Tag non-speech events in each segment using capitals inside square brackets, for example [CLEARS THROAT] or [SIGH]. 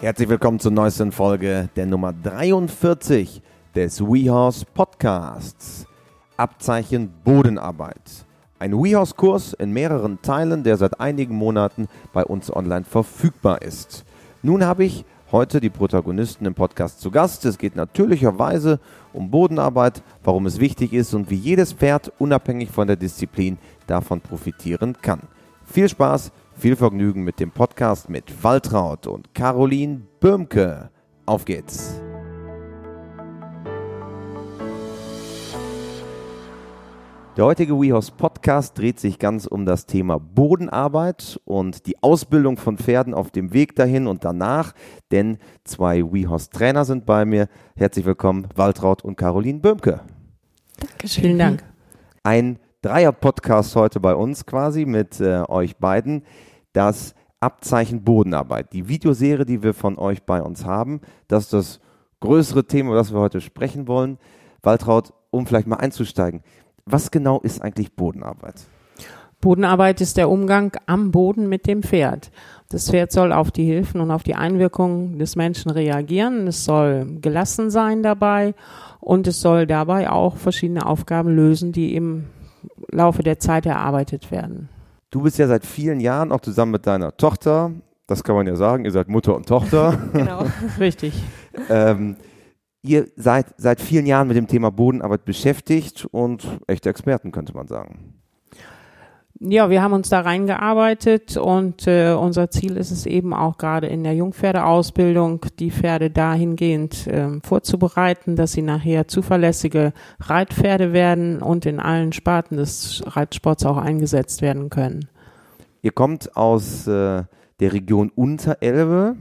Herzlich willkommen zur neuesten Folge der Nummer 43 des WeHorse Podcasts. Abzeichen Bodenarbeit. Ein WeHorse-Kurs in mehreren Teilen, der seit einigen Monaten bei uns online verfügbar ist. Nun habe ich heute die Protagonisten im Podcast zu Gast. Es geht natürlicherweise um Bodenarbeit, warum es wichtig ist und wie jedes Pferd unabhängig von der Disziplin davon profitieren kann. Viel Spaß, viel Vergnügen mit dem Podcast mit Waltraud und Caroline Böhmke. Auf geht's! Der heutige WeHorse Podcast dreht sich ganz um das Thema Bodenarbeit und die Ausbildung von Pferden auf dem Weg dahin und danach, denn zwei WeHorse Trainer sind bei mir. Herzlich willkommen, Waltraud und Caroline Böhmke. Dankeschön. Vielen Dank. Ein Dreier-Podcast heute bei uns quasi mit äh, euch beiden. Das Abzeichen Bodenarbeit. Die Videoserie, die wir von euch bei uns haben, das ist das größere Thema, über das wir heute sprechen wollen. Waltraud, um vielleicht mal einzusteigen. Was genau ist eigentlich Bodenarbeit? Bodenarbeit ist der Umgang am Boden mit dem Pferd. Das Pferd soll auf die Hilfen und auf die Einwirkungen des Menschen reagieren. Es soll gelassen sein dabei und es soll dabei auch verschiedene Aufgaben lösen, die im Laufe der Zeit erarbeitet werden. Du bist ja seit vielen Jahren auch zusammen mit deiner Tochter, das kann man ja sagen, ihr seid Mutter und Tochter. [LAUGHS] genau, [LAUGHS] richtig. ähm, ihr seid seit vielen Jahren mit dem Thema Bodenarbeit beschäftigt und echte Experten, könnte man sagen. Ja, wir haben uns da reingearbeitet und äh, unser Ziel ist es eben auch gerade in der Jungpferdeausbildung, die Pferde dahingehend äh, vorzubereiten, dass sie nachher zuverlässige Reitpferde werden und in allen Sparten des Reitsports auch eingesetzt werden können. Ihr kommt aus äh, der Region Unterelbe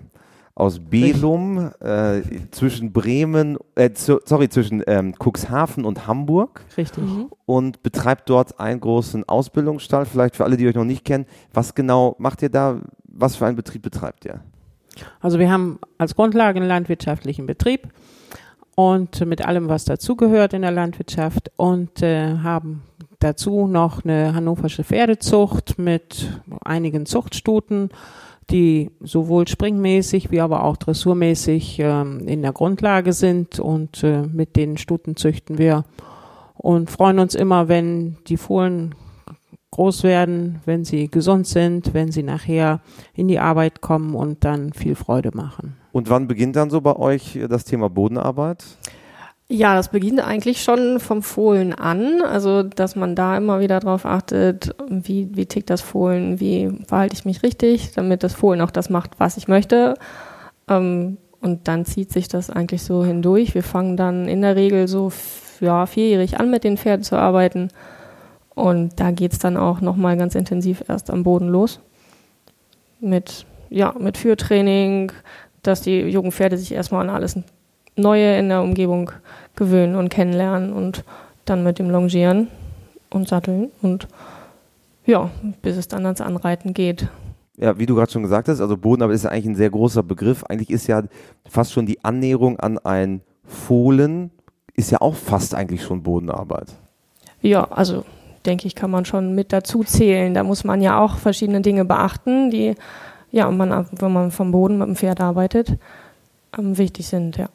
aus Belum äh, zwischen Bremen, äh, zu, sorry, zwischen ähm, Cuxhaven und Hamburg. Richtig. Mhm. Und betreibt dort einen großen Ausbildungsstall. Vielleicht für alle, die euch noch nicht kennen. Was genau macht ihr da? Was für einen Betrieb betreibt ihr? Also wir haben als Grundlage einen landwirtschaftlichen Betrieb und mit allem, was dazugehört in der Landwirtschaft und äh, haben dazu noch eine hannoversche Pferdezucht mit einigen Zuchtstuten die sowohl springmäßig wie aber auch dressurmäßig ähm, in der Grundlage sind und äh, mit den Stuten züchten wir und freuen uns immer, wenn die Fohlen groß werden, wenn sie gesund sind, wenn sie nachher in die Arbeit kommen und dann viel Freude machen. Und wann beginnt dann so bei euch das Thema Bodenarbeit? Ja, das beginnt eigentlich schon vom Fohlen an, also dass man da immer wieder darauf achtet, wie, wie tickt das Fohlen, wie verhalte ich mich richtig, damit das Fohlen auch das macht, was ich möchte. Ähm, und dann zieht sich das eigentlich so hindurch. Wir fangen dann in der Regel so ja, vierjährig an, mit den Pferden zu arbeiten. Und da geht's dann auch nochmal ganz intensiv erst am Boden los. Mit, ja, mit Führtraining, dass die jungen Pferde sich erstmal an alles Neue in der Umgebung gewöhnen und kennenlernen und dann mit dem Longieren und Satteln und ja, bis es dann ans Anreiten geht. Ja, wie du gerade schon gesagt hast, also Bodenarbeit ist ja eigentlich ein sehr großer Begriff. Eigentlich ist ja fast schon die Annäherung an ein Fohlen, ist ja auch fast eigentlich schon Bodenarbeit. Ja, also denke ich, kann man schon mit dazu zählen. Da muss man ja auch verschiedene Dinge beachten, die, ja, man, wenn man vom Boden mit dem Pferd arbeitet, ähm, wichtig sind, ja.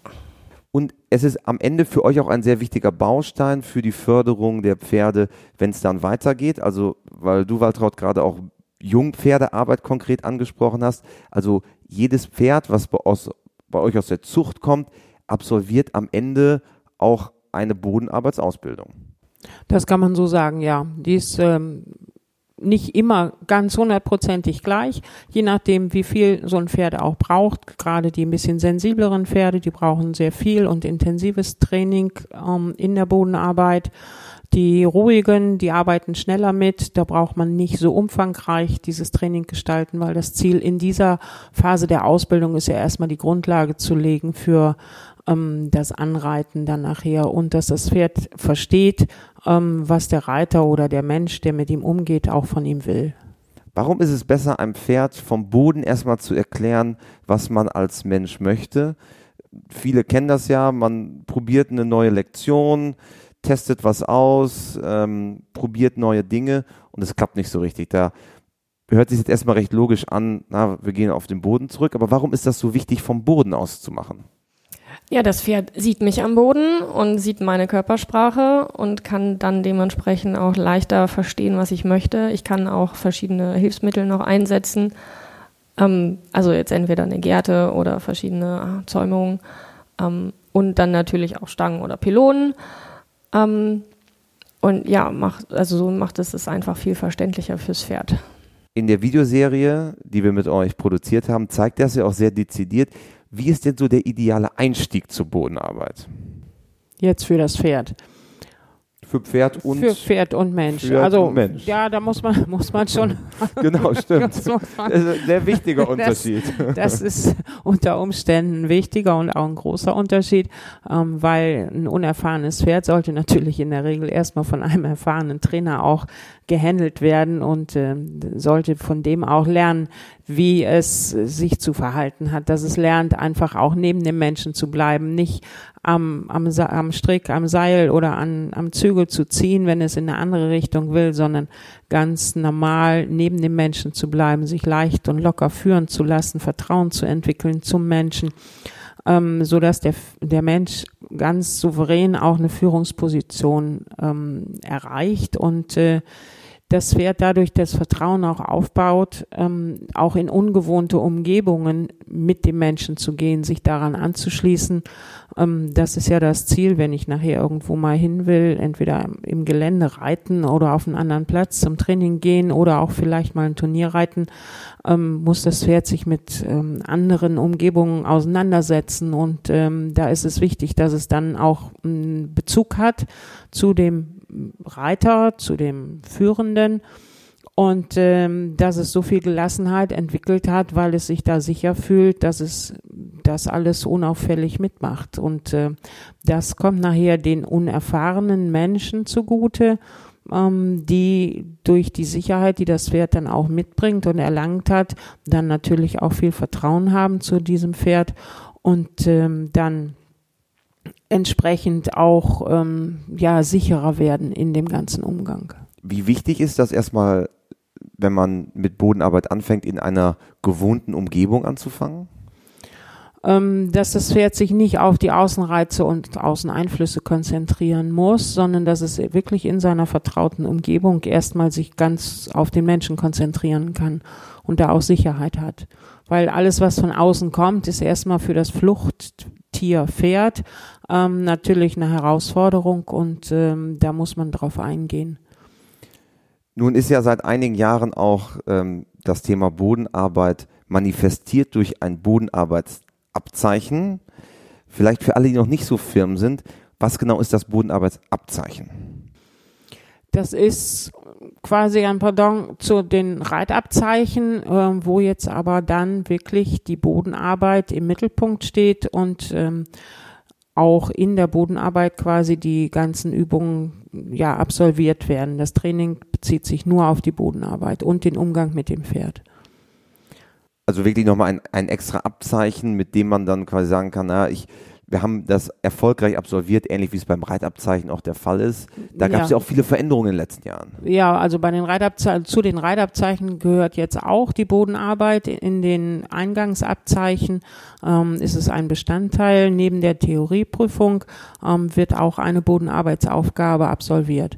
Und es ist am Ende für euch auch ein sehr wichtiger Baustein für die Förderung der Pferde, wenn es dann weitergeht. Also, weil du, Waltraud, gerade auch Jungpferdearbeit konkret angesprochen hast. Also jedes Pferd, was bei, aus, bei euch aus der Zucht kommt, absolviert am Ende auch eine Bodenarbeitsausbildung. Das kann man so sagen, ja. Die ist ähm, nicht immer ganz hundertprozentig gleich, je nachdem, wie viel so ein Pferd auch braucht. Gerade die ein bisschen sensibleren Pferde, die brauchen sehr viel und intensives Training ähm, in der Bodenarbeit. Die ruhigen, die arbeiten schneller mit. Da braucht man nicht so umfangreich dieses Training gestalten, weil das Ziel in dieser Phase der Ausbildung ist ja erstmal die Grundlage zu legen für ähm, das Anreiten dann nachher und dass das Pferd versteht, ähm, was der Reiter oder der Mensch, der mit ihm umgeht, auch von ihm will. Warum ist es besser, einem Pferd vom Boden erstmal zu erklären, was man als Mensch möchte? Viele kennen das ja, man probiert eine neue Lektion, testet was aus, ähm, probiert neue Dinge und es klappt nicht so richtig. Da hört sich jetzt erstmal recht logisch an, na, wir gehen auf den Boden zurück, aber warum ist das so wichtig, vom Boden aus zu machen? Ja, das Pferd sieht mich am Boden und sieht meine Körpersprache und kann dann dementsprechend auch leichter verstehen, was ich möchte. Ich kann auch verschiedene Hilfsmittel noch einsetzen. Ähm, also jetzt entweder eine Gerte oder verschiedene Zäumungen ähm, und dann natürlich auch Stangen oder Pylonen. Ähm, und ja, macht, also so macht es es einfach viel verständlicher fürs Pferd. In der Videoserie, die wir mit euch produziert haben, zeigt das ja auch sehr dezidiert. Wie ist denn so der ideale Einstieg zur Bodenarbeit? Jetzt für das Pferd. Für Pferd und für Pferd und Mensch. Pferd also und Mensch. ja, da muss man [LAUGHS] muss man schon. [LAUGHS] genau, stimmt. Das Das ist ein sehr wichtiger [LAUGHS] Unterschied. Das ist unter Umständen ein wichtiger und auch ein großer Unterschied, ähm, weil ein unerfahrenes Pferd sollte natürlich in der Regel erstmal von einem erfahrenen Trainer auch gehandelt werden und ähm, sollte von dem auch lernen, wie es sich zu verhalten hat, dass es lernt, einfach auch neben dem Menschen zu bleiben, nicht am, am, am Strick, am Seil oder an, am Zügel zu ziehen, wenn es in eine andere Richtung will, sondern ganz normal neben dem Menschen zu bleiben, sich leicht und locker führen zu lassen, Vertrauen zu entwickeln zum Menschen, ähm, so dass der, der Mensch ganz souverän auch eine Führungsposition ähm, erreicht und äh, das Pferd dadurch das Vertrauen auch aufbaut, ähm, auch in ungewohnte Umgebungen mit dem Menschen zu gehen, sich daran anzuschließen. Ähm, das ist ja das Ziel, wenn ich nachher irgendwo mal hin will, entweder im Gelände reiten oder auf einen anderen Platz zum Training gehen oder auch vielleicht mal ein Turnier reiten, ähm, muss das Pferd sich mit ähm, anderen Umgebungen auseinandersetzen und ähm, da ist es wichtig, dass es dann auch einen Bezug hat zu dem Reiter, zu dem Führenden und ähm, dass es so viel Gelassenheit entwickelt hat, weil es sich da sicher fühlt, dass es das alles unauffällig mitmacht. Und äh, das kommt nachher den unerfahrenen Menschen zugute, ähm, die durch die Sicherheit, die das Pferd dann auch mitbringt und erlangt hat, dann natürlich auch viel Vertrauen haben zu diesem Pferd und ähm, dann entsprechend auch ähm, ja sicherer werden in dem ganzen Umgang. Wie wichtig ist das erstmal, wenn man mit Bodenarbeit anfängt, in einer gewohnten Umgebung anzufangen? ähm, dass das Pferd sich nicht auf die Außenreize und Außeneinflüsse konzentrieren muss, sondern dass es wirklich in seiner vertrauten Umgebung erstmal sich ganz auf den Menschen konzentrieren kann und da auch Sicherheit hat. Weil alles, was von außen kommt, ist erstmal für das Fluchttier Pferd ähm, natürlich eine Herausforderung und ähm, da muss man drauf eingehen. Nun ist ja seit einigen Jahren auch ähm, das Thema Bodenarbeit manifestiert durch ein Bodenarbeitsabzeichen. Vielleicht für alle, die noch nicht so firm sind, was genau ist das Bodenarbeitsabzeichen? Das ist quasi ein Pardon zu den Reitabzeichen, äh, wo jetzt aber dann wirklich die Bodenarbeit im Mittelpunkt steht und ähm, auch in der Bodenarbeit quasi die ganzen Übungen ja absolviert werden. Das Training bezieht sich nur auf die Bodenarbeit und den Umgang mit dem Pferd. Also wirklich nochmal ein, ein extra Abzeichen, mit dem man dann quasi sagen kann, na, ich, wir haben das erfolgreich absolviert, ähnlich wie es beim Reitabzeichen auch der Fall ist. Da gab es Ja. ja auch viele Veränderungen in den letzten Jahren. Ja, also bei den Reitabzeichen, zu den Reitabzeichen gehört jetzt auch die Bodenarbeit. In den Eingangsabzeichen ähm, ist es ein Bestandteil. Neben der Theorieprüfung ähm, wird auch eine Bodenarbeitsaufgabe absolviert.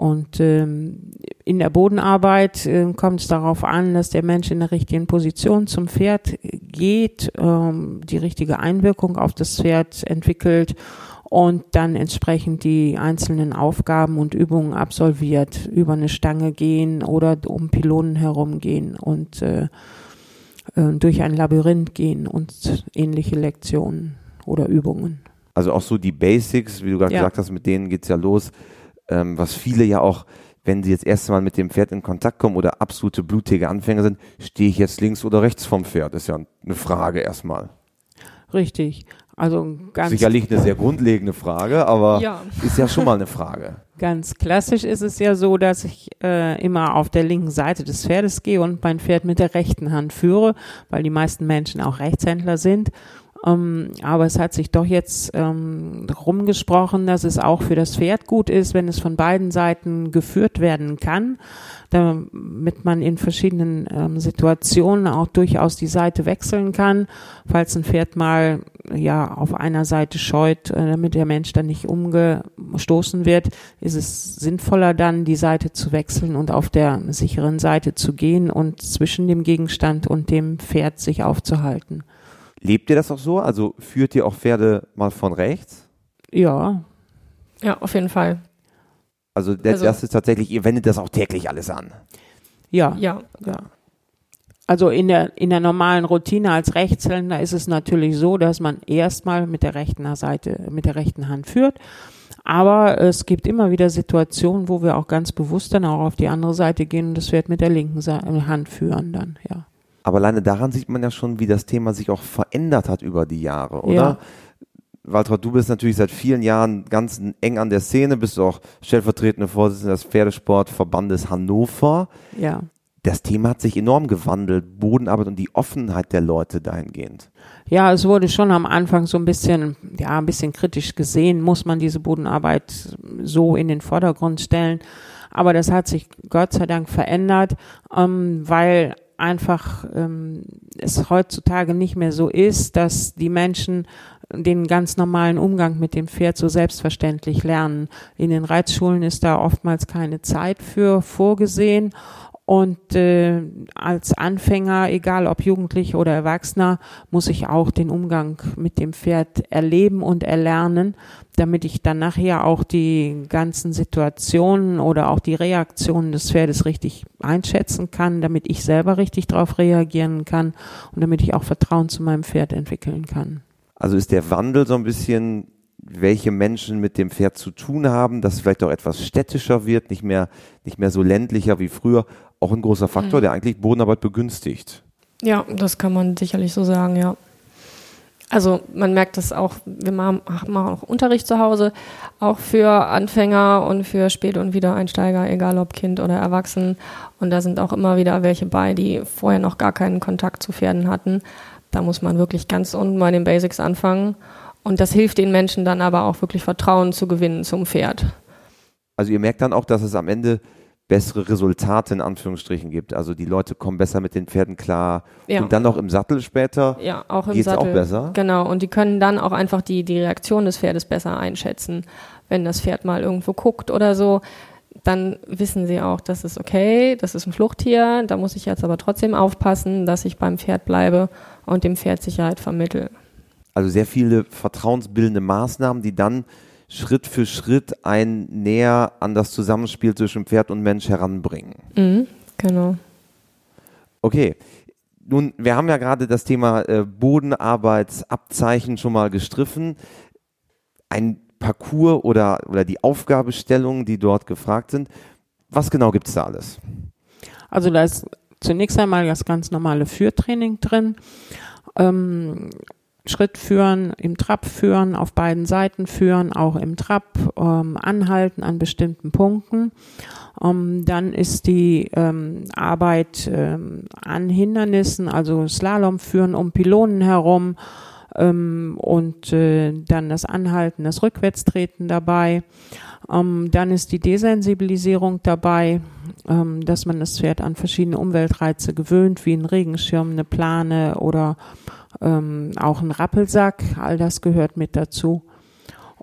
Und ähm, in der Bodenarbeit äh, kommt es darauf an, dass der Mensch in der richtigen Position zum Pferd geht, ähm, die richtige Einwirkung auf das Pferd entwickelt und dann entsprechend die einzelnen Aufgaben und Übungen absolviert, über eine Stange gehen oder um Pylonen herumgehen und äh, äh, durch ein Labyrinth gehen und ähnliche Lektionen oder Übungen. Also auch so die Basics, wie du gerade Ja. gesagt hast, mit denen geht's ja los, ähm, was viele ja auch, wenn sie jetzt erst mal mit dem Pferd in Kontakt kommen oder absolute blutige Anfänger sind, stehe ich jetzt links oder rechts vom Pferd? ist ja eine Frage erstmal. Richtig. Also ganz Sicherlich eine sehr grundlegende Frage, aber Ja. ist ja schon mal eine Frage. [LAUGHS] Ganz klassisch ist es ja so, dass ich äh, immer auf der linken Seite des Pferdes gehe und mein Pferd mit der rechten Hand führe, weil die meisten Menschen auch Rechtshändler sind. Ähm, aber es hat sich doch jetzt ähm, rumgesprochen, dass es auch für das Pferd gut ist, wenn es von beiden Seiten geführt werden kann, damit man in verschiedenen ähm, Situationen auch durchaus die Seite wechseln kann, falls ein Pferd mal ja auf einer Seite scheut, äh, damit der Mensch dann nicht umgestoßen wird, ist es sinnvoller dann die Seite zu wechseln und auf der sicheren Seite zu gehen und zwischen dem Gegenstand und dem Pferd sich aufzuhalten. Lebt ihr das auch so? Also führt ihr auch Pferde mal von rechts? Ja. Ja, auf jeden Fall. Also, der, Also- das ist tatsächlich, ihr wendet das auch täglich alles an. Ja. Ja. Ja. Also in der, in der normalen Routine als Rechtshänder ist es natürlich so, dass man erstmal mit der rechten Seite, mit der rechten Hand führt. Aber es gibt immer wieder Situationen, wo wir auch ganz bewusst dann auch auf die andere Seite gehen und das Pferd mit der linken Hand führen dann, ja. Aber alleine daran sieht man ja schon, wie das Thema sich auch verändert hat über die Jahre, oder? Ja. Walter, du bist natürlich seit vielen Jahren ganz eng an der Szene, bist auch stellvertretende Vorsitzende des Pferdesportverbandes Hannover. Ja. Das Thema hat sich enorm gewandelt, Bodenarbeit und die Offenheit der Leute dahingehend. Ja, es wurde schon am Anfang so ein bisschen, ja, ein bisschen kritisch gesehen, muss man diese Bodenarbeit so in den Vordergrund stellen. Aber das hat sich Gott sei Dank verändert, ähm, weil einfach ähm, es heutzutage nicht mehr so ist, dass die Menschen den ganz normalen Umgang mit dem Pferd so selbstverständlich lernen. In den Reitschulen ist da oftmals keine Zeit für vorgesehen. Und äh, als Anfänger, egal ob Jugendlicher oder Erwachsener, muss ich auch den Umgang mit dem Pferd erleben und erlernen, damit ich dann nachher auch die ganzen Situationen oder auch die Reaktionen des Pferdes richtig einschätzen kann, damit ich selber richtig darauf reagieren kann und damit ich auch Vertrauen zu meinem Pferd entwickeln kann. Also ist der Wandel so ein bisschen, welche Menschen mit dem Pferd zu tun haben, dass es vielleicht auch etwas städtischer wird, nicht mehr, nicht mehr so ländlicher wie früher, auch ein großer Faktor, der eigentlich Bodenarbeit begünstigt. Ja, das kann man sicherlich so sagen, ja. Also man merkt das auch, wir machen, machen auch Unterricht zu Hause, auch für Anfänger und für Spät- und Wiedereinsteiger, egal ob Kind oder Erwachsen. Und da sind auch immer wieder welche bei, die vorher noch gar keinen Kontakt zu Pferden hatten. Da muss man wirklich ganz unten bei den Basics anfangen. Und das hilft den Menschen dann aber auch wirklich Vertrauen zu gewinnen zum Pferd. Also ihr merkt dann auch, dass es am Ende bessere Resultate in Anführungsstrichen gibt. Also die Leute kommen besser mit den Pferden klar Ja. und dann noch im Sattel später. Ja, auch im Geht's auch Sattel. besser? Genau, und die können dann auch einfach die, die Reaktion des Pferdes besser einschätzen. Wenn das Pferd mal irgendwo guckt oder so, dann wissen sie auch, das ist okay, das ist ein Fluchttier, da muss ich jetzt aber trotzdem aufpassen, dass ich beim Pferd bleibe und dem Pferd Sicherheit vermittle. Also sehr viele vertrauensbildende Maßnahmen, die dann Schritt für Schritt ein näher an das Zusammenspiel zwischen Pferd und Mensch heranbringen. Mhm, genau. Okay. Nun, wir haben ja gerade das Thema äh, Bodenarbeitsabzeichen schon mal gestriffen. Ein Parcours oder, oder die Aufgabestellungen, die dort gefragt sind. Was genau gibt es da alles? Also da ist zunächst einmal das ganz normale Führtraining drin. Ähm, Schritt führen, im Trab führen, auf beiden Seiten führen, auch im Trab, ähm, anhalten an bestimmten Punkten. Ähm, dann ist die ähm, Arbeit ähm, an Hindernissen, also Slalom führen um Pylonen herum ähm, und äh, dann das Anhalten, das Rückwärtstreten dabei. Ähm, dann ist die Desensibilisierung dabei, dass man das Pferd an verschiedene Umweltreize gewöhnt, wie ein Regenschirm, eine Plane oder ähm, auch ein Rappelsack. All das gehört mit dazu.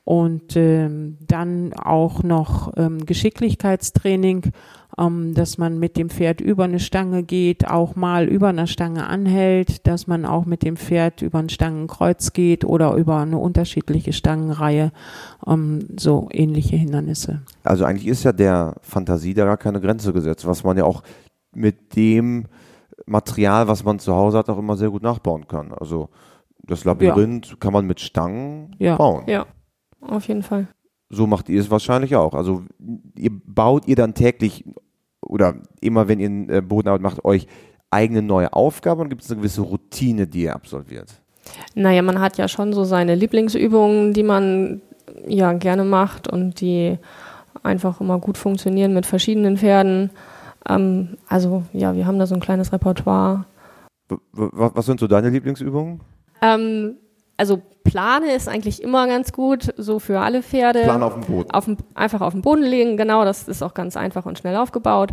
Und ähm, dann auch noch ähm, Geschicklichkeitstraining, ähm, dass man mit dem Pferd über eine Stange geht, auch mal über eine Stange anhält, dass man auch mit dem Pferd über ein Stangenkreuz geht oder über eine unterschiedliche Stangenreihe, ähm, so ähnliche Hindernisse. Also eigentlich ist ja der Fantasie da gar keine Grenze gesetzt, was man ja auch mit dem Material, was man zu Hause hat, auch immer sehr gut nachbauen kann. Also das Labyrinth kann man mit Stangen Ja. bauen. Ja, auf jeden Fall. So macht ihr es wahrscheinlich auch. Also ihr baut ihr dann täglich oder immer, wenn ihr äh, Bodenarbeit macht, euch eigene neue Aufgaben und gibt es eine gewisse Routine, die ihr absolviert? Naja, man hat ja schon so seine Lieblingsübungen, die man ja gerne macht und die einfach immer gut funktionieren mit verschiedenen Pferden. Ähm, also ja, wir haben da so ein kleines Repertoire. Was sind so deine Lieblingsübungen? Ähm, also Plane ist eigentlich immer ganz gut, so für alle Pferde. Plan auf dem Boden. Auf dem, einfach auf den Boden legen, genau, das ist auch ganz einfach und schnell aufgebaut.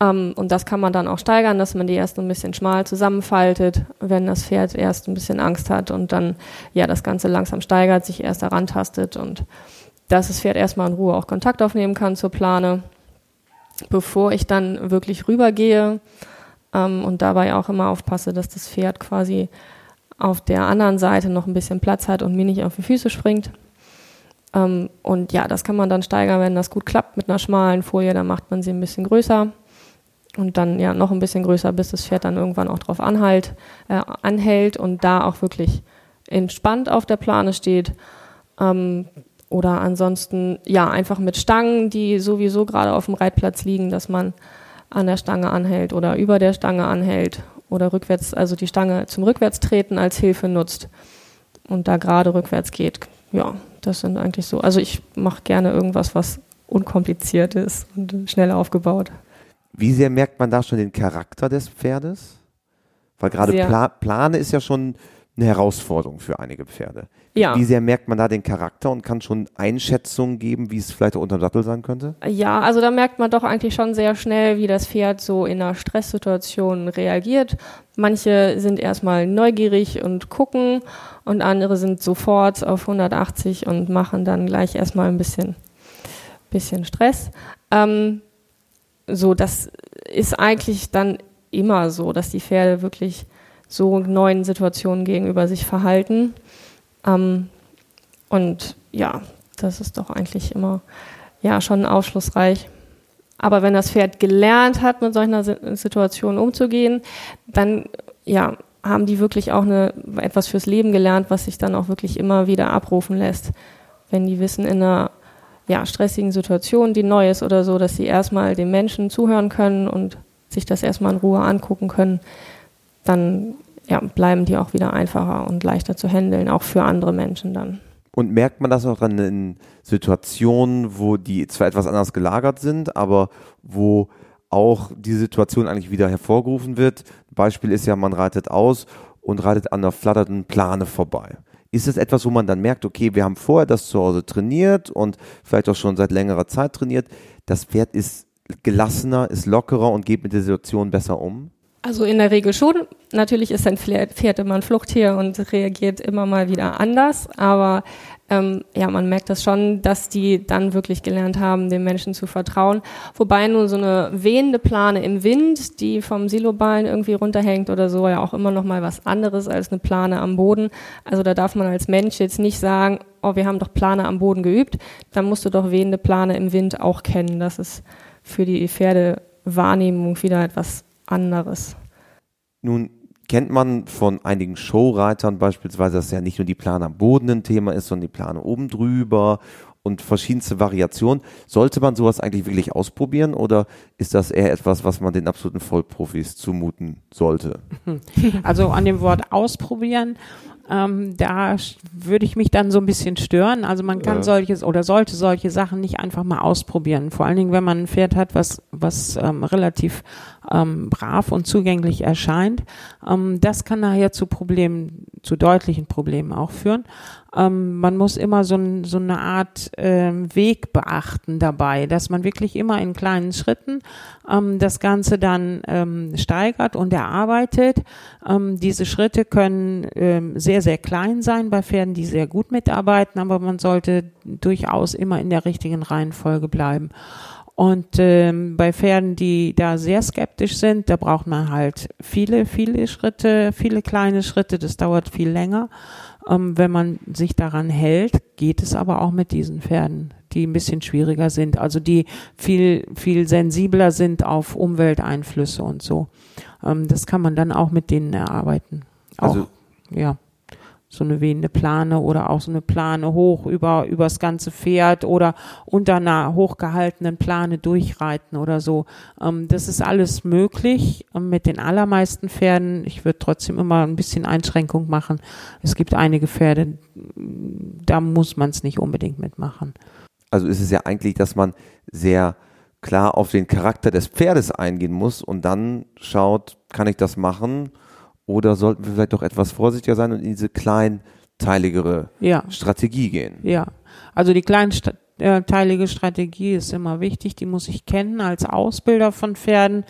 Ähm, und das kann man dann auch steigern, dass man die erst ein bisschen schmal zusammenfaltet, wenn das Pferd erst ein bisschen Angst hat und dann ja das Ganze langsam steigert, sich erst daran tastet und dass das Pferd erstmal in Ruhe auch Kontakt aufnehmen kann zur Plane, bevor ich dann wirklich rübergehe ähm, und dabei auch immer aufpasse, dass das Pferd quasi auf der anderen Seite noch ein bisschen Platz hat und mir nicht auf die Füße springt. Ähm, und ja, das kann man dann steigern, wenn das gut klappt mit einer schmalen Folie, dann macht man sie ein bisschen größer und dann ja noch ein bisschen größer, bis das Pferd dann irgendwann auch drauf anhalt, äh, anhält und da auch wirklich entspannt auf der Plane steht. Ähm, oder ansonsten ja einfach mit Stangen, die sowieso gerade auf dem Reitplatz liegen, dass man an der Stange anhält oder über der Stange anhält oder rückwärts, also die Stange zum Rückwärtstreten als Hilfe nutzt und da gerade rückwärts geht. Ja, das sind eigentlich so. Also ich mache gerne irgendwas, was unkompliziert ist und schnell aufgebaut. Wie sehr merkt man da schon den Charakter des Pferdes? Weil gerade Pla Plane ist ja schon eine Herausforderung für einige Pferde. Ja. Wie sehr merkt man da den Charakter und kann schon Einschätzungen geben, wie es vielleicht auch unter dem Sattel sein könnte? Ja, also da merkt man doch eigentlich schon sehr schnell, wie das Pferd so in einer Stresssituation reagiert. Manche sind erstmal neugierig und gucken und andere sind sofort auf 180 und machen dann gleich erstmal ein bisschen, bisschen Stress. Ähm, so, das ist eigentlich dann immer so, dass die Pferde wirklich so neuen Situationen gegenüber sich verhalten. Ähm, und ja, das ist doch eigentlich immer ja schon aufschlussreich. Aber wenn das Pferd gelernt hat, mit solcher Situation umzugehen, dann ja, haben die wirklich auch eine, etwas fürs Leben gelernt, was sich dann auch wirklich immer wieder abrufen lässt. Wenn die wissen, in einer ja, stressigen Situation, die neu ist oder so, dass sie erstmal den Menschen zuhören können und sich das erstmal in Ruhe angucken können, dann ja, bleiben die auch wieder einfacher und leichter zu handeln, auch für andere Menschen dann. Und merkt man das auch dann in Situationen, wo die zwar etwas anders gelagert sind, aber wo auch die Situation eigentlich wieder hervorgerufen wird? Beispiel ist ja, man reitet aus und reitet an der flatternden Plane vorbei. Ist es etwas, wo man dann merkt, okay, wir haben vorher das zu Hause trainiert und vielleicht auch schon seit längerer Zeit trainiert. Das Pferd ist gelassener, ist lockerer und geht mit der Situation besser um? Also in der Regel schon. Natürlich ist ein Pferd immer ein Fluchttier und reagiert immer mal wieder anders. Aber ähm, ja, man merkt das schon, dass die dann wirklich gelernt haben, den Menschen zu vertrauen. Wobei nur so eine wehende Plane im Wind, die vom Siloballen irgendwie runterhängt oder so, ja auch immer noch mal was anderes als eine Plane am Boden. Also da darf man als Mensch jetzt nicht sagen, oh, wir haben doch Plane am Boden geübt. Dann musst du doch wehende Plane im Wind auch kennen. Das ist für die Pferdewahrnehmung wieder etwas anderes. Nun kennt man von einigen Showreitern beispielsweise, dass ja nicht nur die Plane am Boden ein Thema ist, sondern die Plane oben drüber und verschiedenste Variationen. Sollte man sowas eigentlich wirklich ausprobieren oder ist das eher etwas, was man den absoluten Vollprofis zumuten sollte? [LAUGHS] Also an dem Wort ausprobieren ähm, da würde ich mich dann so ein bisschen stören. Also man kann ja. solches oder sollte solche Sachen nicht einfach mal ausprobieren. Vor allen Dingen, wenn man ein Pferd hat, was, was ähm, relativ ähm, brav und zugänglich erscheint. Ähm, das kann nachher zu Problemen, zu deutlichen Problemen auch führen. Ähm, man muss immer so, so eine Art ähm, Weg beachten dabei, dass man wirklich immer in kleinen Schritten ähm, das Ganze dann ähm, steigert und erarbeitet. Ähm, diese Schritte können ähm, sehr, sehr klein sein bei Pferden, die sehr gut mitarbeiten, aber man sollte durchaus immer in der richtigen Reihenfolge bleiben. Und ähm, bei Pferden, die da sehr skeptisch sind, da braucht man halt viele, viele Schritte, viele kleine Schritte. Das dauert viel länger. Ähm, wenn man sich daran hält, geht es aber auch mit diesen Pferden, die ein bisschen schwieriger sind, also die viel, viel sensibler sind auf Umwelteinflüsse und so. Ähm, das kann man dann auch mit denen erarbeiten. Auch, also ja so eine wehende Plane oder auch so eine Plane hoch über übers ganze Pferd oder unter einer hochgehaltenen Plane durchreiten oder so. Ähm, das ist alles möglich ähm, mit den allermeisten Pferden. Ich würde trotzdem immer ein bisschen Einschränkung machen. Es gibt einige Pferde, da muss man es nicht unbedingt mitmachen. Also ist es ja eigentlich, dass man sehr klar auf den Charakter des Pferdes eingehen muss und dann schaut, kann ich das machen? Oder sollten wir vielleicht doch etwas vorsichtiger sein und in diese kleinteiligere Ja, Strategie gehen. ja. Also die kleinteilige Strategie ist immer wichtig, die muss ich kennen als Ausbilder von Pferden,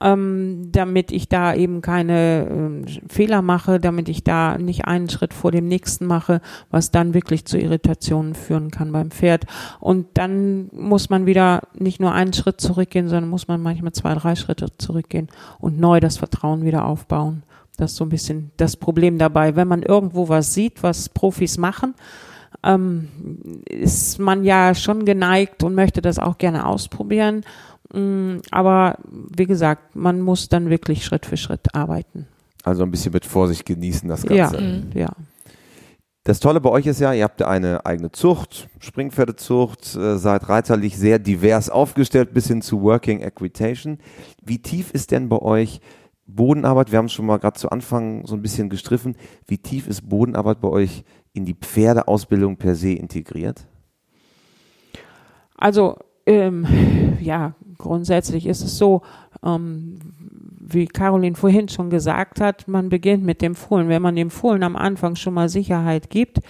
ähm, damit ich da eben keine ähm, Fehler mache, damit ich da nicht einen Schritt vor dem nächsten mache, was dann wirklich zu Irritationen führen kann beim Pferd. Und dann muss man wieder nicht nur einen Schritt zurückgehen, sondern muss man manchmal zwei, drei Schritte zurückgehen und neu das Vertrauen wieder aufbauen. Das ist so ein bisschen das Problem dabei. Wenn man irgendwo was sieht, was Profis machen, ähm, ist man ja schon geneigt und möchte das auch gerne ausprobieren. Mm, Aber wie gesagt, man muss dann wirklich Schritt für Schritt arbeiten. Also ein bisschen mit Vorsicht genießen das Ja, Ganze. ja. Das Tolle bei euch ist ja, ihr habt eine eigene Zucht, Springpferdezucht, äh, seid reiterlich sehr divers aufgestellt bis hin zu Working Equitation. Wie tief ist denn bei euch Bodenarbeit? Wir haben schon mal gerade zu Anfang so ein bisschen gestriffen. Wie tief ist Bodenarbeit bei euch in die Pferdeausbildung per se integriert? Also ähm, ja, grundsätzlich ist es so, ähm, wie Caroline vorhin schon gesagt hat, man beginnt mit dem Fohlen. Wenn man dem Fohlen am Anfang schon mal Sicherheit gibt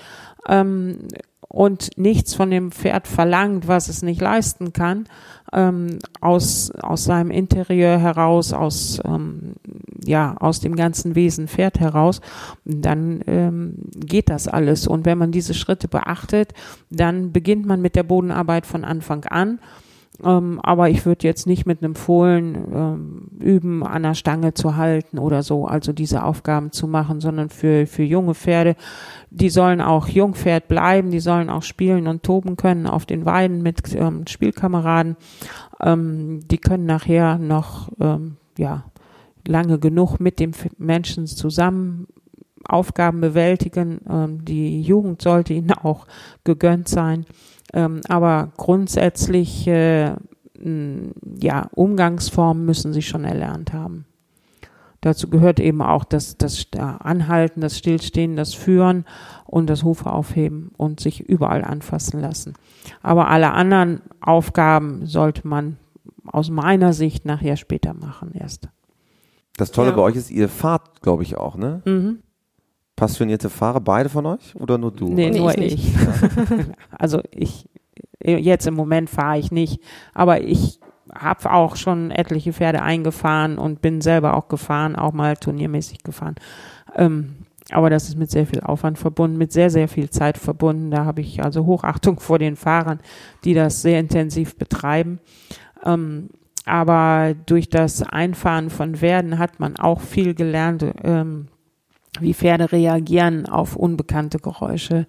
ähm, und nichts von dem Pferd verlangt, was es nicht leisten kann, ähm, aus, aus seinem Interieur heraus, aus, ähm, ja, aus dem ganzen Wesen Pferd heraus, dann ähm, geht das alles. Und wenn man diese Schritte beachtet, dann beginnt man mit der Bodenarbeit von Anfang an. Ähm, aber ich würde jetzt nicht mit einem Fohlen ähm, üben, an der Stange zu halten oder so, also diese Aufgaben zu machen, sondern für, für junge Pferde, die sollen auch Jungpferd bleiben, die sollen auch spielen und toben können auf den Weiden mit ähm, Spielkameraden. Ähm, die können nachher noch, ähm, ja, lange genug mit dem Menschen zusammen Aufgaben bewältigen. Ähm, die Jugend sollte ihnen [LAUGHS] auch gegönnt sein. Ähm, aber grundsätzlich, äh, ja, Umgangsformen müssen sie schon erlernt haben. Dazu gehört eben auch das, das Anhalten, das Stillstehen, das Führen und das Hufe aufheben und sich überall anfassen lassen. Aber alle anderen Aufgaben sollte man aus meiner Sicht nachher später machen erst. Das Tolle Ja. bei euch ist, ihr fahrt, glaube ich, auch, ne? Mhm. Passionierte Fahrer, beide von euch oder nur du? Nee, Nee, nur ich ich. [LAUGHS] also ich, jetzt im Moment fahre ich nicht, aber ich habe auch schon etliche Pferde eingefahren und bin selber auch gefahren, auch mal turniermäßig gefahren. Ähm, aber das ist mit sehr viel Aufwand verbunden, mit sehr, sehr viel Zeit verbunden. Da habe ich also Hochachtung [LAUGHS] vor den Fahrern, die das sehr intensiv betreiben. Ähm, aber durch das Einfahren von Pferden hat man auch viel gelernt, ähm, wie Pferde reagieren auf unbekannte Geräusche,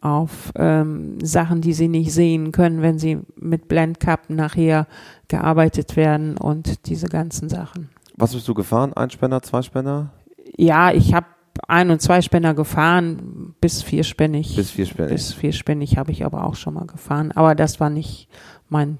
auf ähm, Sachen, die sie nicht sehen können, wenn sie mit Blendkappen nachher gearbeitet werden und diese ganzen Sachen. Was bist du gefahren? Einspänner, Zweispänner? Ja, ich habe ein- und zweispänner gefahren, bis vierspännig. Bis vierspännig. Bis vierspännig habe ich aber auch schon mal gefahren. Aber das war nicht mein,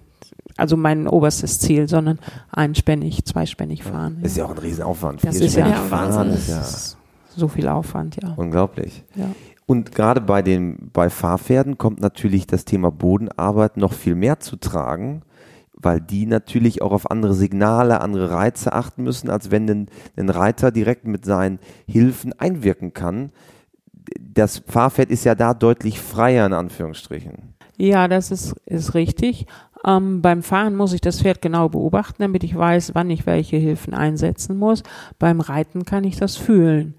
also mein oberstes Ziel, sondern einspännig, zweispännig fahren. Ist ja auch ein Riesenaufwand. Das ist ja- Ja, fahren Wahnsinn. ist ja so viel Aufwand, ja. unglaublich. ja. Und gerade bei den bei Fahrpferden kommt natürlich das Thema Bodenarbeit noch viel mehr zu tragen, weil die natürlich auch auf andere Signale, andere Reize achten müssen, als wenn ein, ein Reiter direkt mit seinen Hilfen einwirken kann. Das Fahrpferd ist ja da deutlich freier in Anführungsstrichen. Ja, das ist, ist richtig. Ähm, beim Fahren muss ich das Pferd genau beobachten, damit ich weiß, wann ich welche Hilfen einsetzen muss. Beim Reiten kann ich das fühlen,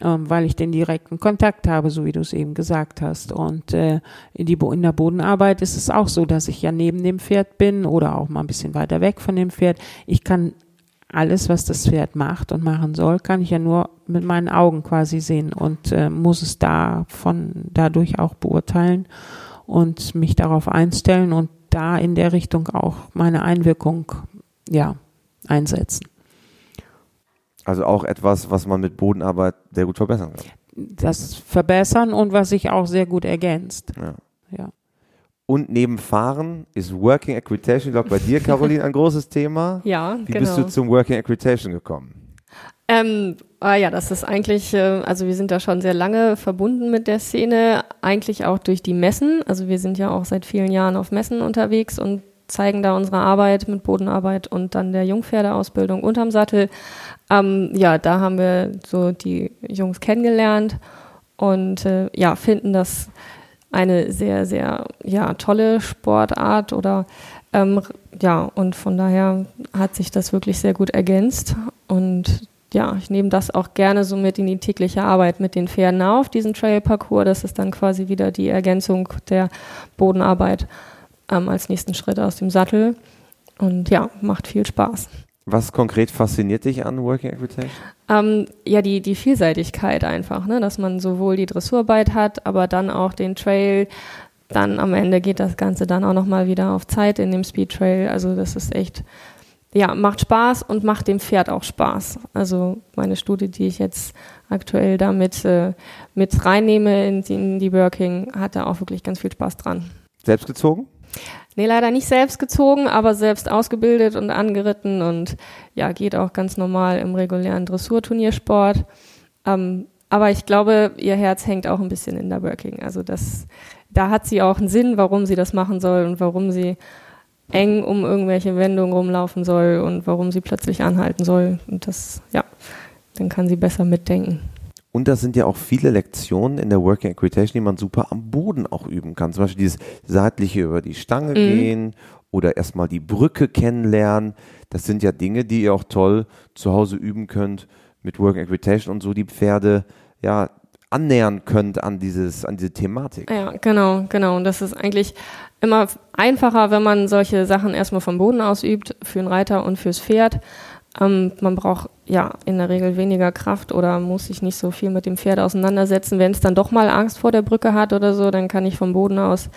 ähm, weil ich den direkten Kontakt habe, so wie du es eben gesagt hast. Und äh, in, die, in der Bodenarbeit ist es auch so, dass ich ja neben dem Pferd bin oder auch mal ein bisschen weiter weg von dem Pferd. Ich kann alles, was das Pferd macht und machen soll, kann ich ja nur mit meinen Augen quasi sehen und äh, muss es davon dadurch auch beurteilen und mich darauf einstellen und da in der Richtung auch meine Einwirkung ja einsetzen. Also auch etwas, was man mit Bodenarbeit sehr gut verbessern kann. Das verbessern und was sich auch sehr gut ergänzt. Ja. Ja. Und neben Fahren ist Working Equitation, ich glaube bei dir, [LAUGHS] Caroline, ein großes Thema. Ja, Wie genau. bist du zum Working Equitation gekommen? Ähm, ah ja, das ist eigentlich, äh, also wir sind da schon sehr lange verbunden mit der Szene, eigentlich auch durch die Messen. Also wir sind ja auch seit vielen Jahren auf Messen unterwegs und zeigen da unsere Arbeit mit Bodenarbeit und dann der Jungpferdeausbildung unterm Sattel. Ähm, ja, da haben wir so die Jungs kennengelernt und äh, ja, finden das eine sehr, sehr ja, tolle Sportart oder ähm, ja, und von daher hat sich das wirklich sehr gut ergänzt und ja, ich nehme das auch gerne so mit in die tägliche Arbeit mit den Pferden auf, diesen Trail-Parcours. Das ist dann quasi wieder die Ergänzung der Bodenarbeit ähm, als nächsten Schritt aus dem Sattel. Und ja, macht viel Spaß. Was konkret fasziniert dich an Working Equitation? Ähm, ja, die, die Vielseitigkeit einfach, ne? dass man sowohl die Dressurarbeit hat, aber dann auch den Trail. Dann am Ende geht das Ganze dann auch nochmal wieder auf Zeit in dem Speed Trail. Also das ist echt, ja, macht Spaß und macht dem Pferd auch Spaß. Also meine Studie, die ich jetzt aktuell damit äh, mit reinnehme in, in die Working, hat da auch wirklich ganz viel Spaß dran. Selbst gezogen? Nee, leider nicht selbst gezogen, aber selbst ausgebildet und angeritten und ja, geht auch ganz normal im regulären Dressurturniersport. Ähm, aber ich glaube, ihr Herz hängt auch ein bisschen in der Working. Also das, da hat sie auch einen Sinn, warum sie das machen soll und warum sie eng um irgendwelche Wendungen rumlaufen soll und warum sie plötzlich anhalten soll. Und das, ja, dann kann sie besser mitdenken. Und das sind ja auch viele Lektionen in der Working Equitation, die man super am Boden auch üben kann. Zum Beispiel dieses seitliche über die Stange mhm. gehen oder erstmal die Brücke kennenlernen. Das sind ja Dinge, die ihr auch toll zu Hause üben könnt mit Working Equitation und so die Pferde ja annähern könnt an dieses an diese Thematik. Ja, genau, genau. Und das ist eigentlich immer einfacher, wenn man solche Sachen erstmal vom Boden aus übt, für den Reiter und fürs Pferd. Ähm, man braucht ja in der Regel weniger Kraft oder muss sich nicht so viel mit dem Pferd auseinandersetzen. Wenn es dann doch mal Angst vor der Brücke hat oder so, dann kann ich vom Boden aus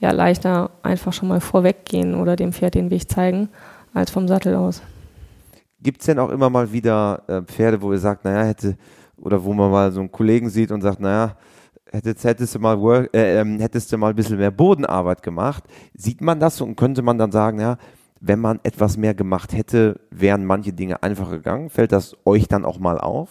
ja leichter einfach schon mal vorweggehen oder dem Pferd den Weg zeigen, als vom Sattel aus. Gibt es denn auch immer mal wieder äh, Pferde, wo ihr sagt, naja, hätte, oder wo man mal so einen Kollegen sieht und sagt, naja, hättest, hättest, du mal work, äh, ähm, hättest du mal ein bisschen mehr Bodenarbeit gemacht, sieht man das und könnte man dann sagen, ja, wenn man etwas mehr gemacht hätte, wären manche Dinge einfacher gegangen. Fällt das euch dann auch mal auf?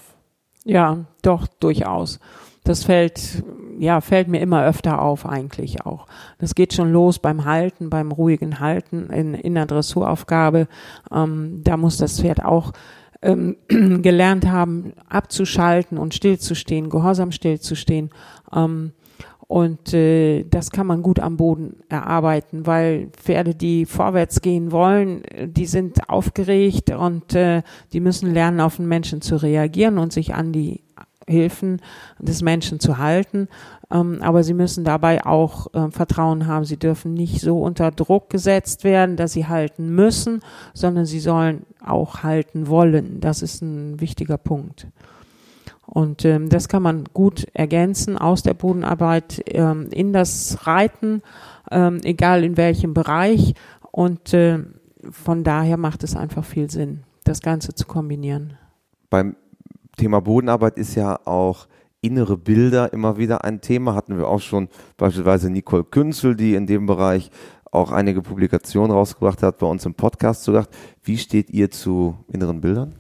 Ja, doch, durchaus. Das fällt, ja, fällt mir immer öfter auf eigentlich auch. Das geht schon los beim Halten, beim ruhigen Halten in, in der Dressuraufgabe. Ähm, da muss das Pferd auch ähm, [CLEARS THROAT] gelernt haben, abzuschalten und stillzustehen, gehorsam stillzustehen. Ähm, und äh, das kann man gut am Boden erarbeiten, weil Pferde, die vorwärts gehen wollen, die sind aufgeregt und äh, die müssen lernen, auf den Menschen zu reagieren und sich an die Hilfen des Menschen zu halten. Ähm, aber sie müssen dabei auch äh, Vertrauen haben. Sie dürfen nicht so unter Druck gesetzt werden, dass sie halten müssen, sondern sie sollen auch halten wollen. Das ist ein wichtiger Punkt. Und ähm, das kann man gut ergänzen aus der Bodenarbeit ähm, in das Reiten, ähm, egal in welchem Bereich. Und äh, von daher macht es einfach viel Sinn, das Ganze zu kombinieren. Beim Thema Bodenarbeit ist ja auch innere Bilder immer wieder ein Thema. Hatten wir auch schon beispielsweise Nicole Künzel, die in dem Bereich auch einige Publikationen rausgebracht hat, bei uns im Podcast gesagt. Wie steht ihr zu inneren Bildern?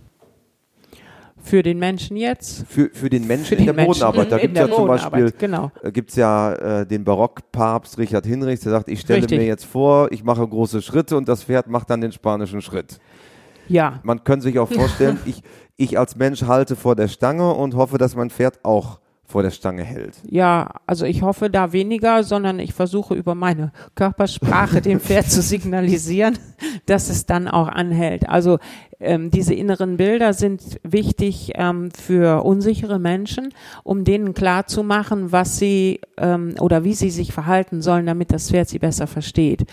Für den Menschen jetzt? Für, für den Menschen für in den der Menschen Bodenarbeit. Da gibt es ja zum Beispiel genau. äh, gibt's ja äh, den Barockpapst Richard Hinrichs, der sagt, ich stelle Richtig. mir jetzt vor, ich mache große Schritte und das Pferd macht dann den spanischen Schritt. Ja. Man könnte sich auch vorstellen, [LAUGHS] ich, ich als Mensch halte vor der Stange und hoffe, dass mein Pferd auch vor der Stange hält. Ja, also ich hoffe da weniger, sondern ich versuche über meine Körpersprache [LAUGHS] dem Pferd zu signalisieren, dass es dann auch anhält. Also ähm, diese inneren Bilder sind wichtig ähm, für unsichere Menschen, um denen klar zu machen, was sie ähm, oder wie sie sich verhalten sollen, damit das Pferd sie besser versteht.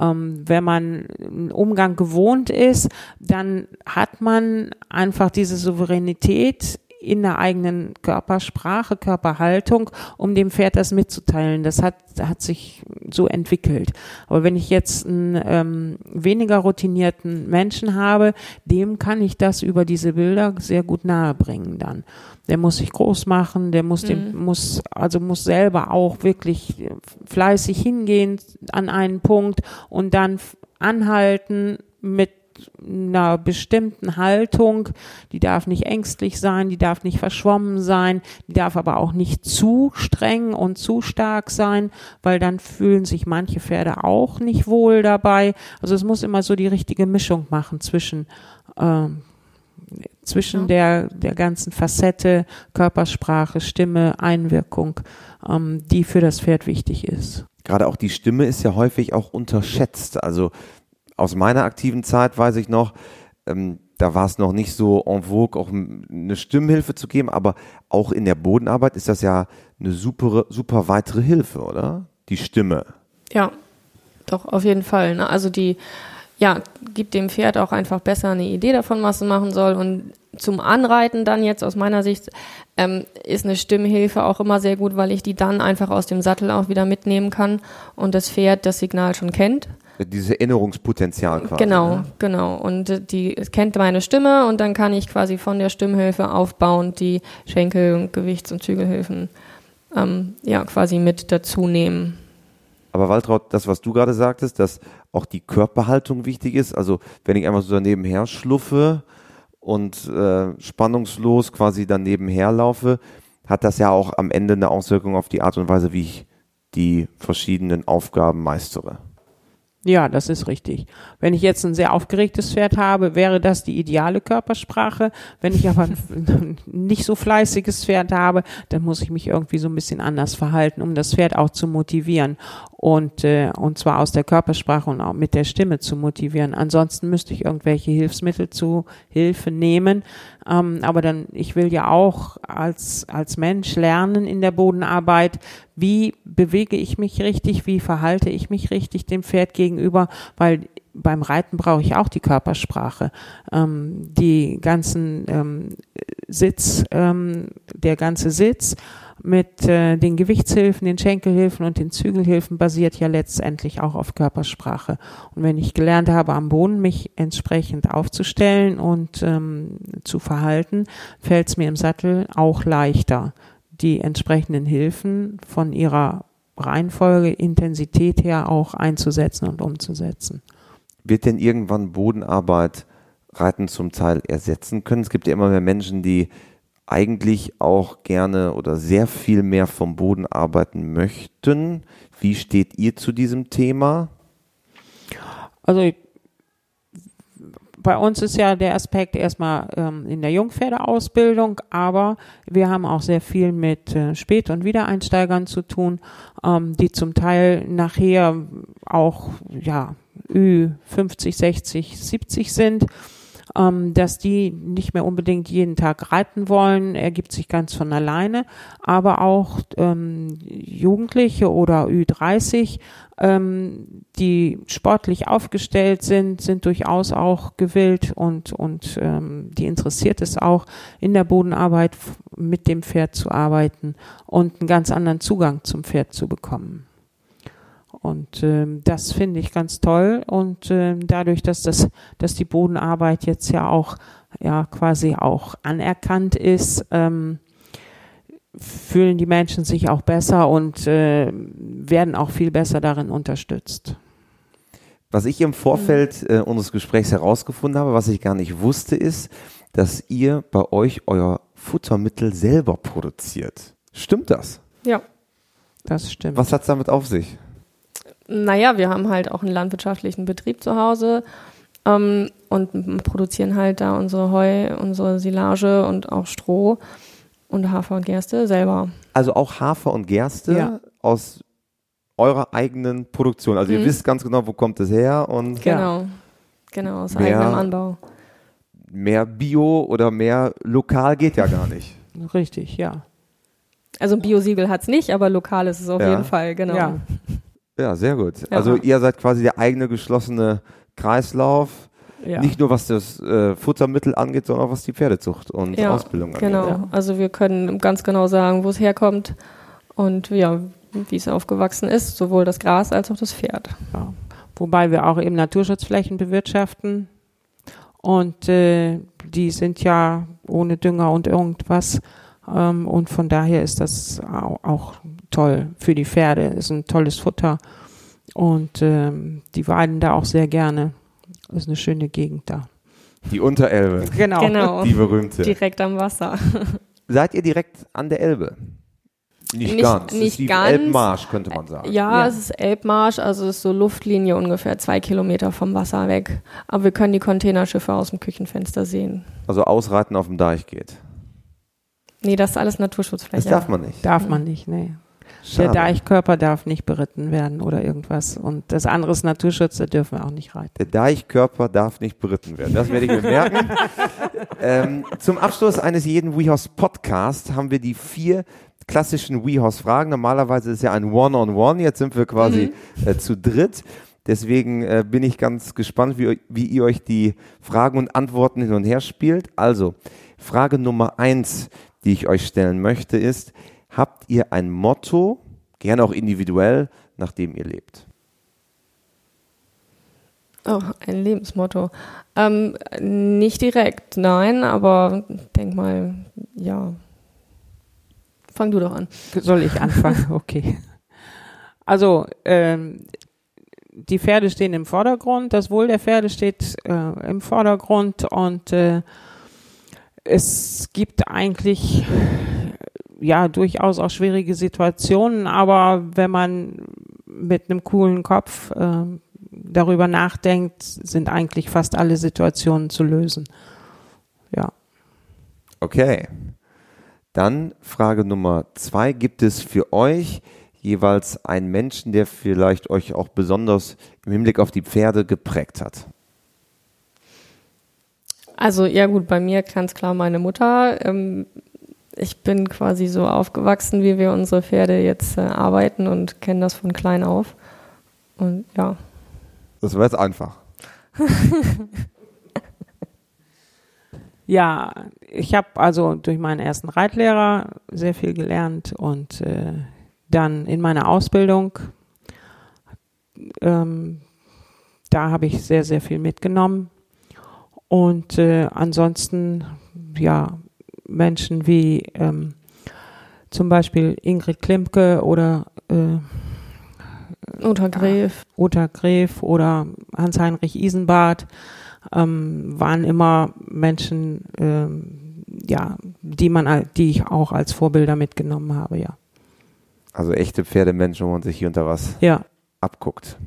Ähm, wenn man einen Umgang gewohnt ist, dann hat man einfach diese Souveränität in der eigenen Körpersprache, Körperhaltung, um dem Pferd das mitzuteilen. Das hat, hat sich so entwickelt. Aber wenn ich jetzt einen ähm, weniger routinierten Menschen habe, dem kann ich das über diese Bilder sehr gut nahebringen dann. Der muss sich groß machen, der muss, mhm. dem, muss, also muss selber auch wirklich fleißig hingehen an einen Punkt und dann anhalten mit einer bestimmten Haltung, die darf nicht ängstlich sein, die darf nicht verschwommen sein, die darf aber auch nicht zu streng und zu stark sein, weil dann fühlen sich manche Pferde auch nicht wohl dabei. Also es muss immer so die richtige Mischung machen zwischen äh, zwischen der, der ganzen Facette, Körpersprache, Stimme, Einwirkung, ähm, die für das Pferd wichtig ist. Gerade auch die Stimme ist ja häufig auch unterschätzt. Also aus meiner aktiven Zeit weiß ich noch, ähm, da war es noch nicht so en vogue, auch eine Stimmhilfe zu geben, aber auch in der Bodenarbeit ist das ja eine super, super weitere Hilfe, oder? Die Stimme. Ja, doch, auf jeden Fall. Ne? Also die, ja, gibt dem Pferd auch einfach besser eine Idee davon, was es machen soll. Und zum Anreiten dann jetzt aus meiner Sicht ähm, ist eine Stimmhilfe auch immer sehr gut, weil ich die dann einfach aus dem Sattel auch wieder mitnehmen kann und das Pferd das Signal schon kennt. Dieses Erinnerungspotenzial quasi. Genau, Ne? genau. Und äh, die kennt meine Stimme und dann kann ich quasi von der Stimmhilfe aufbauend die Schenkel- und Gewichts- und Zügelhilfen ähm, ja quasi mit dazu nehmen. Aber Waltraud, das, was du gerade sagtest, dass auch die Körperhaltung wichtig ist. Also wenn ich einfach so daneben her schluffe und äh, spannungslos quasi daneben herlaufe, hat das ja auch am Ende eine Auswirkung auf die Art und Weise, wie ich die verschiedenen Aufgaben meistere. Ja, das ist richtig. Wenn ich jetzt ein sehr aufgeregtes Pferd habe, wäre das die ideale Körpersprache. Wenn ich aber ein [LAUGHS] nicht so fleißiges Pferd habe, dann muss ich mich irgendwie so ein bisschen anders verhalten, um das Pferd auch zu motivieren und äh, und zwar aus der Körpersprache und auch mit der Stimme zu motivieren. Ansonsten müsste ich irgendwelche Hilfsmittel zu Hilfe nehmen. Ähm, aber dann, ich will ja auch als als Mensch lernen in der Bodenarbeit, wie bewege ich mich richtig, wie verhalte ich mich richtig dem Pferd gegenüber, weil beim Reiten brauche ich auch die Körpersprache. Ähm, die ganzen ähm, Sitz, ähm, der ganze Sitz mit äh, den Gewichtshilfen, den Schenkelhilfen und den Zügelhilfen basiert ja letztendlich auch auf Körpersprache. Und wenn ich gelernt habe, am Boden mich entsprechend aufzustellen und ähm, zu verhalten, fällt es mir im Sattel auch leichter, die entsprechenden Hilfen von ihrer Reihenfolge, Intensität her auch einzusetzen und umzusetzen. Wird denn irgendwann Bodenarbeit Reiten zum Teil ersetzen können? Es gibt ja immer mehr Menschen, die eigentlich auch gerne oder sehr viel mehr vom Boden arbeiten möchten. Wie steht ihr zu diesem Thema? Also bei uns ist ja der Aspekt erstmal ähm, in der Jungpferdeausbildung, aber wir haben auch sehr viel mit äh, Spät- und Wiedereinsteigern zu tun, ähm, die zum Teil nachher auch ja Ü50, 60, 70 sind. Ähm, dass die nicht mehr unbedingt jeden Tag reiten wollen, ergibt sich ganz von alleine. Aber auch ähm, Jugendliche oder Ü30, ähm, die sportlich aufgestellt sind, sind durchaus auch gewillt und, und ähm, die interessiert es auch, in der Bodenarbeit mit dem Pferd zu arbeiten und einen ganz anderen Zugang zum Pferd zu bekommen. Und ähm, das finde ich ganz toll. Und ähm, dadurch, dass das, dass die Bodenarbeit jetzt ja auch ja quasi auch anerkannt ist, ähm, fühlen die Menschen sich auch besser und äh, werden auch viel besser darin unterstützt. Was ich im Vorfeld äh, unseres Gesprächs herausgefunden habe, was ich gar nicht wusste, ist, dass ihr bei euch euer Futtermittel selber produziert. Stimmt das? Ja. Das stimmt. Was hat's damit auf sich? Naja, wir haben halt auch einen landwirtschaftlichen Betrieb zu Hause ähm, und produzieren halt da unsere Heu, unsere Silage und auch Stroh und Hafer und Gerste selber. Also auch Hafer und Gerste Ja. aus eurer eigenen Produktion. Also ihr Mhm. wisst ganz genau, wo kommt es her und Ja. Genau. Genau, aus Mehr- eigenem Anbau. mehr Bio oder mehr lokal geht ja gar nicht. Richtig, ja. Also ein Biosiegel hat's nicht, aber lokal ist es auf Ja. jeden Fall, genau. Ja. Ja, sehr gut. Ja. Also ihr seid quasi der eigene geschlossene Kreislauf, ja. nicht nur was das äh, Futtermittel angeht, sondern auch was die Pferdezucht und Ja, Ausbildung angeht. Genau. Ja. Also wir können ganz genau sagen, wo es herkommt und ja, wie es aufgewachsen ist, sowohl das Gras als auch das Pferd. Ja. Wobei wir auch eben Naturschutzflächen bewirtschaften. Und äh, die sind ja ohne Dünger und irgendwas. Ähm, und von daher ist das au- auch toll für die Pferde. Ist ein tolles Futter. Und ähm, die weiden da auch sehr gerne. Ist eine schöne Gegend da. Die Unterelbe, Genau. Genau. [LAUGHS] die berühmte. Direkt am Wasser. [LAUGHS] Seid ihr direkt an der Elbe? Nicht, Nicht- ganz. Es nicht ist die ganz. Elbmarsch, könnte man sagen. Ja, Ja. es ist Elbmarsch, also es ist so Luftlinie ungefähr zwei Kilometer vom Wasser weg. Aber wir können die Containerschiffe aus dem Küchenfenster sehen. Also ausreiten auf dem Deich geht. Nee, das ist alles Das Naturschutzfläche. darf man nicht. Darf man nicht, nee. Der Schade. Deichkörper darf nicht beritten werden oder irgendwas. Und das andere ist Naturschutz, da dürfen wir auch nicht reiten. Der Deichkörper darf nicht beritten werden. Das werde ich mir [LAUGHS] merken. ähm, zum Abschluss eines jeden WeHorse Podcasts haben wir die vier klassischen WeHorse Fragen. Normalerweise ist ja ein One-on-One. Jetzt sind wir quasi äh, zu dritt. Deswegen äh, bin ich ganz gespannt, wie, wie ihr euch die Fragen und Antworten hin und her spielt. Also, Frage Nummer eins, die ich euch stellen möchte, ist, habt ihr ein Motto, gerne auch individuell, nach dem ihr lebt? Oh, ein Lebensmotto. Ähm, nicht direkt, nein, aber denk mal, ja. Fang du doch an. Soll ich anfangen? [LAUGHS] Okay. Also, ähm, die Pferde stehen im Vordergrund, das Wohl der Pferde steht äh, im Vordergrund und äh, es gibt eigentlich ja durchaus auch schwierige Situationen, aber wenn man mit einem coolen Kopf äh, darüber nachdenkt, sind eigentlich fast alle Situationen zu lösen. Ja. Okay. Dann Frage Nummer zwei. Gibt es für euch jeweils einen Menschen, der vielleicht euch auch besonders im Hinblick auf die Pferde geprägt hat? Also, ja gut, bei mir ganz klar meine Mutter. Ähm, ich bin quasi so aufgewachsen, wie wir unsere Pferde jetzt äh, arbeiten und kenne das von klein auf. Und ja, Das war jetzt einfach. [LAUGHS] Ja, ich habe also durch meinen ersten Reitlehrer sehr viel gelernt und äh, dann in meiner Ausbildung, ähm, da habe ich sehr, sehr viel mitgenommen. Und äh, ansonsten, ja, Menschen wie ähm, zum Beispiel Ingrid Klimke oder äh, Uta Gref. Uta Gref oder Hans-Heinrich Isenbart ähm, waren immer Menschen, ähm, ja, die man, die ich auch als Vorbilder mitgenommen habe, ja. Also echte Pferdemenschen, wo man sich hier unter was Ja, abguckt.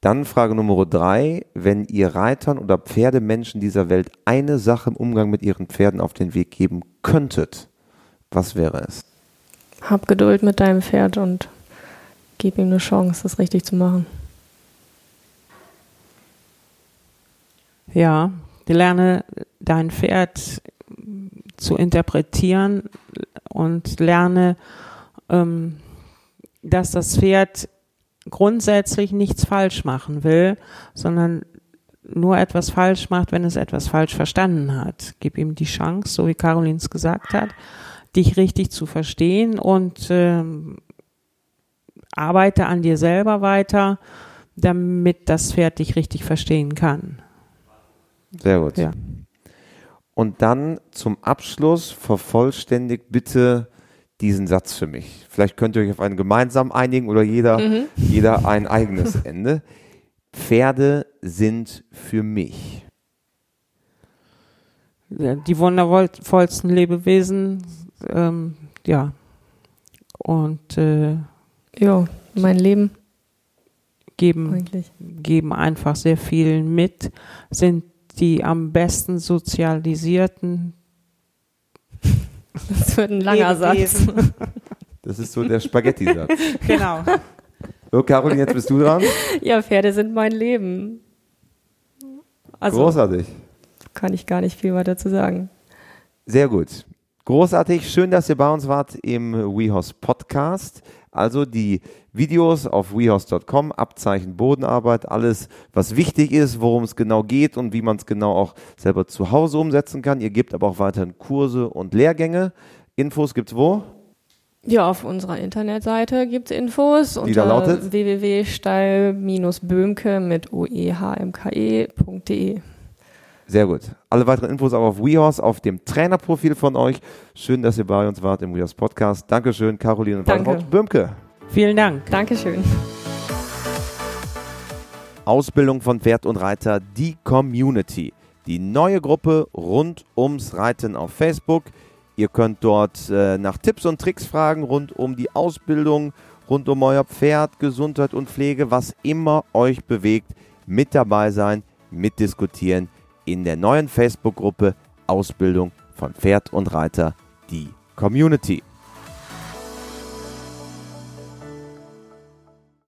Dann Frage Nummer drei. Wenn ihr Reitern oder Pferdemenschen dieser Welt eine Sache im Umgang mit ihren Pferden auf den Weg geben könntet, was wäre es? Hab Geduld mit deinem Pferd und gib ihm eine Chance, das richtig zu machen. ja. Lerne dein Pferd zu interpretieren und lerne, ähm, dass das Pferd grundsätzlich nichts falsch machen will, sondern nur etwas falsch macht, wenn es etwas falsch verstanden hat. Gib ihm die Chance, so wie Caroline es gesagt hat, dich richtig zu verstehen und ähm, arbeite an dir selber weiter, damit das Pferd dich richtig verstehen kann. Sehr gut. Ja. Und dann zum Abschluss vervollständigt bitte diesen Satz für mich. Vielleicht könnt ihr euch auf einen gemeinsam einigen oder jeder, jeder ein eigenes [LAUGHS] Ende. Pferde sind für mich. die wundervollsten Lebewesen, ähm, ja. Und äh, Ja, mein Leben geben, eigentlich. geben einfach sehr viel mit, sind die am besten sozialisierten [LAUGHS] Das wird ein langer Satz. Das ist so der Spaghetti-Satz. [LAUGHS] genau. So, Caroline, jetzt bist du dran. Ja, Pferde sind mein Leben. Also Großartig. kann ich gar nicht viel weiter zu sagen. Sehr gut. Großartig. Schön, dass ihr bei uns wart im WeHorse Podcast. Also die Videos auf wehorse.com, Abzeichen Bodenarbeit, alles, was wichtig ist, worum es genau geht und wie man es genau auch selber zu Hause umsetzen kann. Ihr gebt aber auch weiterhin Kurse und Lehrgänge. Infos gibt's wo? Ja, auf unserer Internetseite gibt es Infos Die unter lautet? www.stall-böhmke mit oehmke.de. Sehr gut. Alle weiteren Infos auch auf WeHorse, auf dem Trainerprofil von euch. Schön, dass ihr bei uns wart im WeHorse Podcast. Dankeschön, Caroline Böhmke. Vielen Dank. Dankeschön. Ausbildung von Pferd und Reiter, die Community. Die neue Gruppe rund ums Reiten auf Facebook. Ihr könnt dort äh, nach Tipps und Tricks fragen rund um die Ausbildung, rund um euer Pferd, Gesundheit und Pflege, was immer euch bewegt. Mit dabei sein, mitdiskutieren in der neuen Facebook-Gruppe Ausbildung von Pferd und Reiter, die Community.